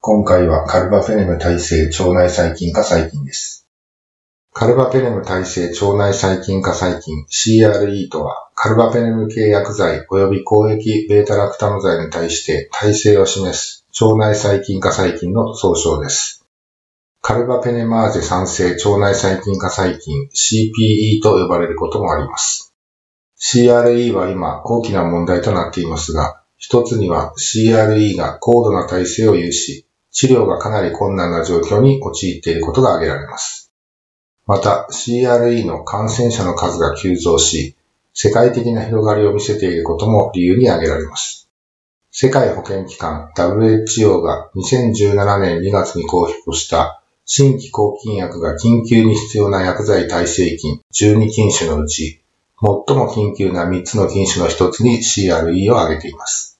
今回はカルバペネム耐性腸内細菌化細菌です。カルバペネム耐性腸内細菌化細菌 CRE とは、カルバペネム系薬剤及び抗液ベータラクタム剤に対して耐性を示す腸内細菌化細菌の総称です。カルバペネマーゼ酸性腸内細菌化細菌 CPE と呼ばれることもあります。CRE は今、大きな問題となっていますが、一つには CRE が高度な体制を有し、治療がかなり困難な状況に陥っていることが挙げられます。また、CRE の感染者の数が急増し、世界的な広がりを見せていることも理由に挙げられます。世界保健機関 WHO が2017年2月に公表した新規抗菌薬が緊急に必要な薬剤耐性菌12菌種のうち、最も緊急な3つの菌種の一つに CRE を挙げています。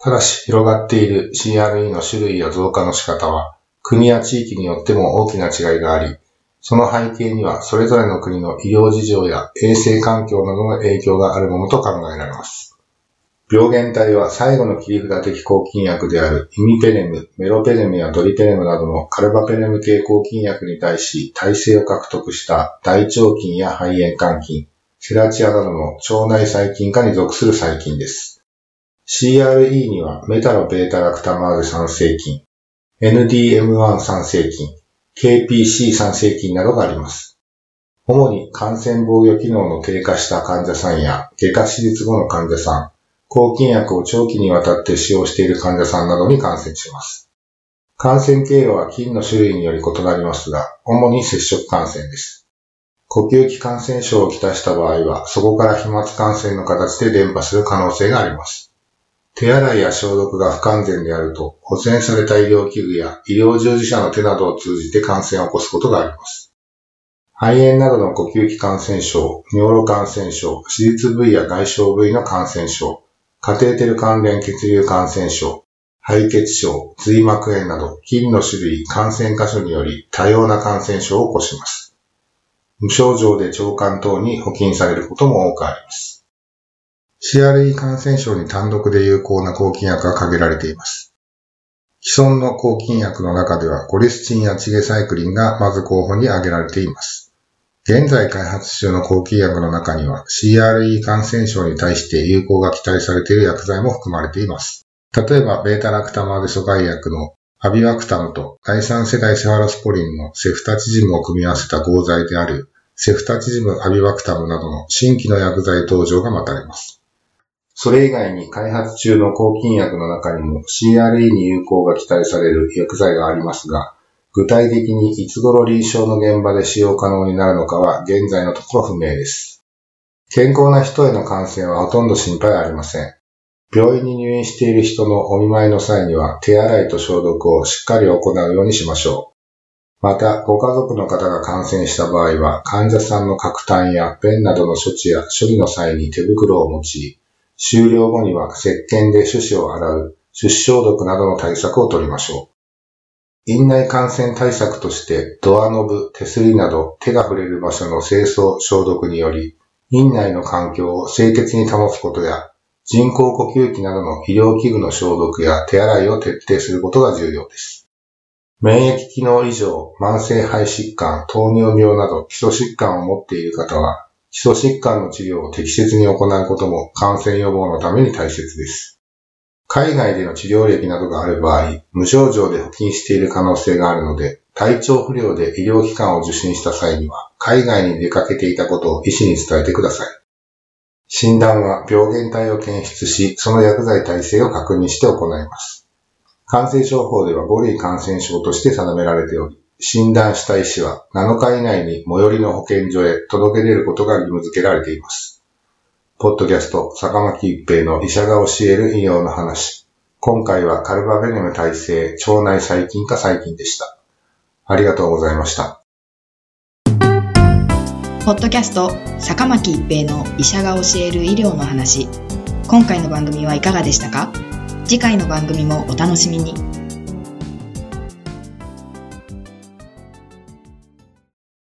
ただし、広がっている CRE の種類や増加の仕方は、国や地域によっても大きな違いがあり、その背景にはそれぞれの国の医療事情や衛生環境などの影響があるものと考えられます。病原体は最後の切り札的抗菌薬であるイミペネム、メロペネムやドリペネムなどのカルバペネム系抗菌薬に対し耐性を獲得した大腸菌や肺炎桿菌、セラチアなどの腸内細菌化に属する細菌です。CRE にはメタロベータラクタマーゼ酸性菌、NDM1 酸性菌、KPC 酸性菌などがあります。主に感染防御機能の低下した患者さんや外科手術後の患者さん、抗菌薬を長期にわたって使用している患者さんなどに感染します。感染経路は菌の種類により異なりますが、主に接触感染です。呼吸器感染症をきたした場合は、そこから飛沫感染の形で伝播する可能性があります。手洗いや消毒が不完全であると、保全された医療器具や医療従事者の手などを通じて感染を起こすことがあります。肺炎などの呼吸器感染症、尿路感染症、手術部位や外傷部位の感染症、カテーテル関連血流感染症、肺血症、髄膜炎など、菌の種類、感染箇所により多様な感染症を起こします。無症状で腸管等に補菌されることも多くあります。CRE 感染症に単独で有効な抗菌薬が限られています。既存の抗菌薬の中ではコリスチンやチゲサイクリンがまず候補に挙げられています。現在開発中の抗菌薬の中には CRE 感染症に対して有効が期待されている薬剤も含まれています。例えば、ベータラクタマーゼ阻害薬のアビワクタムと第三世代セファロスポリンのセフタチジムを組み合わせた合剤であるセフタチジムアビワクタムなどの新規の薬剤登場が待たれます。それ以外に開発中の抗菌薬の中にも CRE に有効が期待される薬剤がありますが、具体的にいつ頃臨床の現場で使用可能になるのかは現在のところ不明です。健康な人への感染はほとんど心配ありません。病院に入院している人のお見舞いの際には手洗いと消毒をしっかり行うようにしましょう。また、ご家族の方が感染した場合は、患者さんの角炭や便などの処置や処理の際に手袋を用い、終了後には石鹸で手指を洗う、手指消毒などの対策を取りましょう。院内感染対策として、ドアノブ、手すりなど手が触れる場所の清掃、消毒により、院内の環境を清潔に保つことや、人工呼吸器などの医療器具の消毒や手洗いを徹底することが重要です。免疫機能異常、慢性肺疾患、糖尿病など基礎疾患を持っている方は、基礎疾患の治療を適切に行うことも感染予防のために大切です。海外での治療歴などがある場合、無症状で補菌している可能性があるので、体調不良で医療機関を受診した際には、海外に出かけていたことを医師に伝えてください。診断は病原体を検出し、その薬剤耐性を確認して行います。感染症法では5類感染症として定められており、診断した医師は7日以内に最寄りの保健所へ届け出ることが義務付けられています。ポッドキャスト、坂巻一平の医者が教える医療の話。今回はカルバフェネム耐性腸内細菌か細菌でした。ありがとうございました。ポッドキャスト坂巻一平の医者が教える医療の話今回の番組はいかがでしたか？次回の番組もお楽しみに